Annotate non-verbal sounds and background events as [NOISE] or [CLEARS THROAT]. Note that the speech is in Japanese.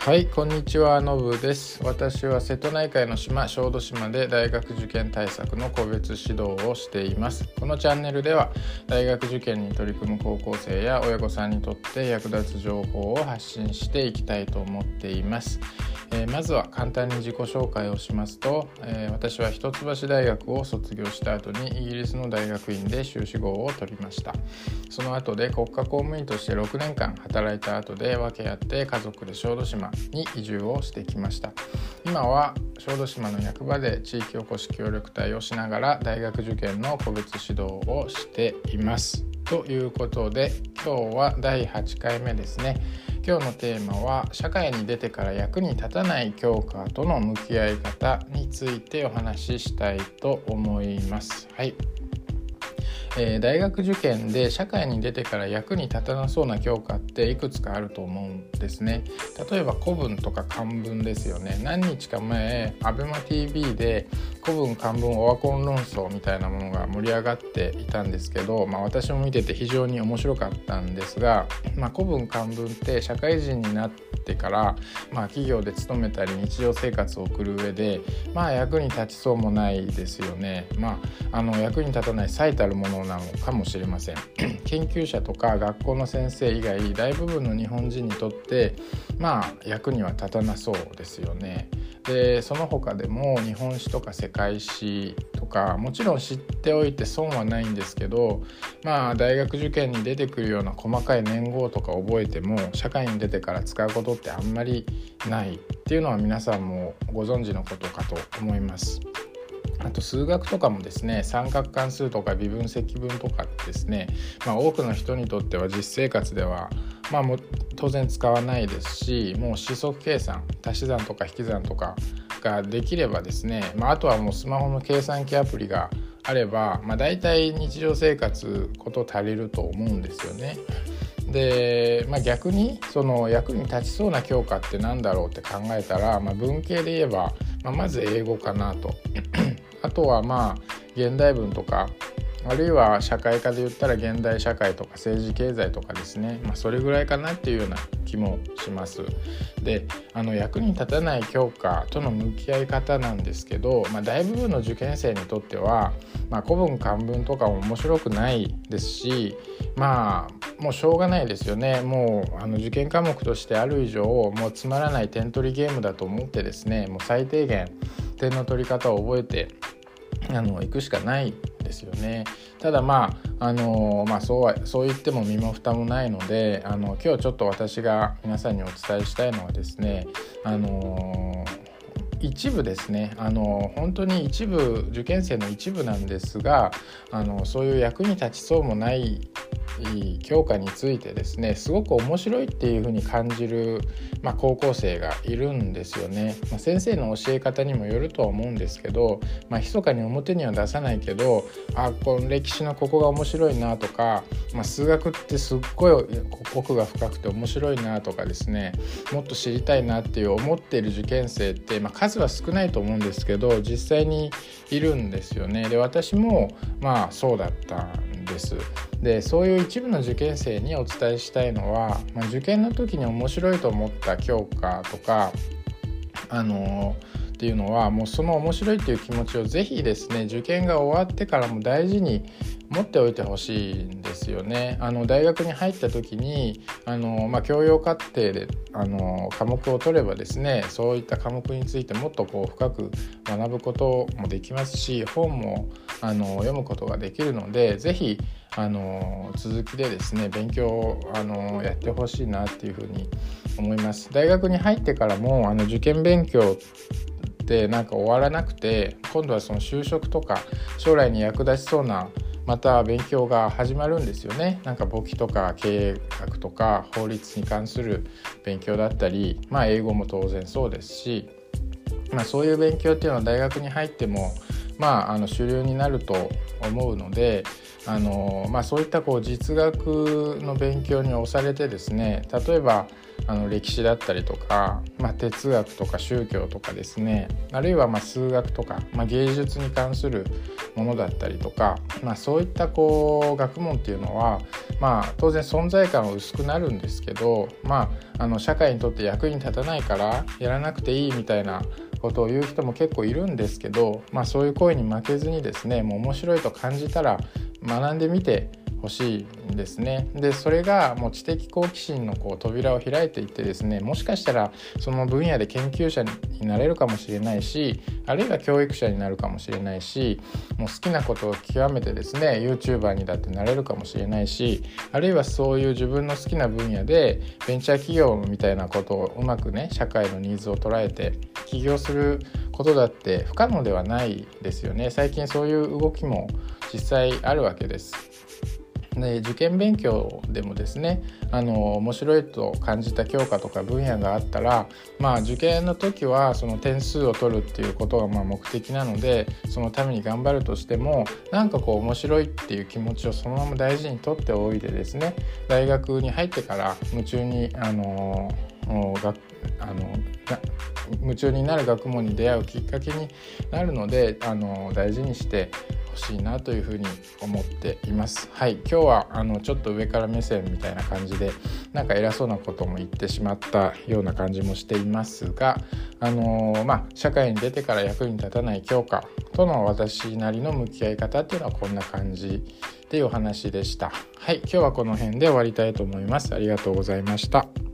はいこんにちはのぶです。私は瀬戸内海の島小豆島で大学受験対策の個別指導をしています。このチャンネルでは大学受験に取り組む高校生や親御さんにとって役立つ情報を発信していきたいと思っています。えー、まずは簡単に自己紹介をしますと、えー、私は一橋大学を卒業した後にイギリスの大学院で修士号を取りました。その後で国家公務員として6年間働いた後で分け合って家族で小豆島に移住をしてきました。今は小豆島の役場で地域おこし協力隊をしながら大学受験の個別指導をしています。ということで今日は第8回目ですね。今日のテーマは社会に出てから役に立たない教科との向き合い方についてお話ししたいと思います。はいえー、大学受験で社会に出てから役に立たなそうな教科っていくつかあると思うんですね例えば古文とか漢文ですよね何日か前 ABEMATV で古文漢文オワコン論争みたいなものが盛り上がっていたんですけど、まあ、私も見てて非常に面白かったんですが、まあ、古文漢文って社会人になってから、まあ、企業で勤めたり日常生活を送る上で、まあ、役に立ちそうもないですよね。まあ、あの役に立たない最たるものなのかもしれません [CLEARS THROAT] 研究者とか学校の先生以外大部分の日本人にとってまあ役には立たなそうですよね。でその他でも日本史とか世界史とかもちろん知っておいて損はないんですけどまあ大学受験に出てくるような細かい年号とか覚えても社会に出てから使うことってあんまりないっていうのは皆さんもご存知のことかと思います。あと数学とかもですね三角関数とか微分積分とかですね、まあ、多くの人にとっては実生活ではまあも当然使わないですしもう指則計算足し算とか引き算とかができればですね、まあ、あとはもうスマホの計算機アプリがあれば、まあ、大体日常生活こと足りると思うんですよね。で、まあ、逆にその役に立ちそうな教科って何だろうって考えたら、まあ、文系で言えば、まあ、まず英語かなとあとはまあ現代文とかあるいは社会科で言ったら現代社会とか政治経済とかですね、まあ、それぐらいかなっていうような気もします。であの役に立たない教科との向き合い方なんですけど、まあ、大部分の受験生にとっては、まあ、古文漢文とかも面白くないですしまあもうしょうがないですよねもうあの受験科目としてある以上もうつまらない点取りゲームだと思ってですねもう最低限点の取り方を覚えてあの行くしかないですよね。ただまああのまあそうはそう言っても身も蓋もないのであの今日ちょっと私が皆さんにお伝えしたいのはですねあの一部ですねあの本当に一部受験生の一部なんですがあのそういう役に立ちそうもない教科についてですねすごく面白いっていうふうに感じる、まあ、高校生がいるんですよね。まあ、先生の教え方にもよるとは思うんですけど、まあ、密かに表には出さないけどあこの歴史のここが面白いなとか、まあ、数学ってすっごい奥が深くて面白いなとかですねもっと知りたいなっていう思っている受験生って、まあ、数は少ないと思うんですけど実際にいるんですよね。で私もまあそうだったです。でそういう一部の受験生にお伝えしたいのは、まあ、受験の時に面白いと思った教科とかあのっていうのはもうその面白いっていう気持ちをぜひですね受験が終わってからも大事に持っておいてほしいんですよね。あの大学に入った時にあの、まあ、教養課程であの科目を取ればですねそういった科目についてもっとこう深く学ぶこともできますし本もあの読むことができるので是非あの続きでですね勉強をあのやってほしいなっていうふうに思います。大学に入ってからもあの受験勉強ってなんか終わらなくて今度はその就職とか将来に役立ちそうなまた勉強が始まるんですよね。なんか簿記とか経営学とか法律に関する勉強だったりまあ英語も当然そうですし、まあ、そういう勉強っていうのは大学に入ってもまああの主流になると思うのであのまあ、そういったこう実学の勉強に押されてですね例えばあの歴史だったりとか、まあ、哲学とか宗教とかですねあるいはま数学とか、まあ、芸術に関するものだったりとか、まあ、そういったこう学問っていうのは、まあ、当然存在感は薄くなるんですけど、まあ、あの社会にとって役に立たないからやらなくていいみたいなことを言う人も結構いるんですけど、まあ、そういう声に負けずにですねもう面白いと感じたら学んでみてほしいんですね。でそれがもう知的好奇心のこう扉を開いていってですねもしかしたらその分野で研究者になれるかもしれないしあるいは教育者になるかもしれないしもう好きなことを極めてですね YouTuber にだってなれるかもしれないしあるいはそういう自分の好きな分野でベンチャー企業みたいなことをうまくね社会のニーズを捉えて起業することだって不可能ではないですよね最近そういう動きも実際あるわけです。で受験勉強でもですねあの面白いと感じた教科とか分野があったらまあ受験の時はその点数を取るっていうことがま目的なのでそのために頑張るとしてもなんかこう面白いっていう気持ちをそのまま大事にとっておいてですね大学に入ってから夢中にあのがあの夢中になる学問に出会うきっかけになるのであの大事にしてほしいなというふうに思っています。はい今日はあのちょっと上から目線みたいな感じでなんか偉そうなことも言ってしまったような感じもしていますがあのまあ、社会に出てから役に立たない教科との私なりの向き合い方っていうのはこんな感じっていうお話でした。はい今日はこの辺で終わりたいと思います。ありがとうございました。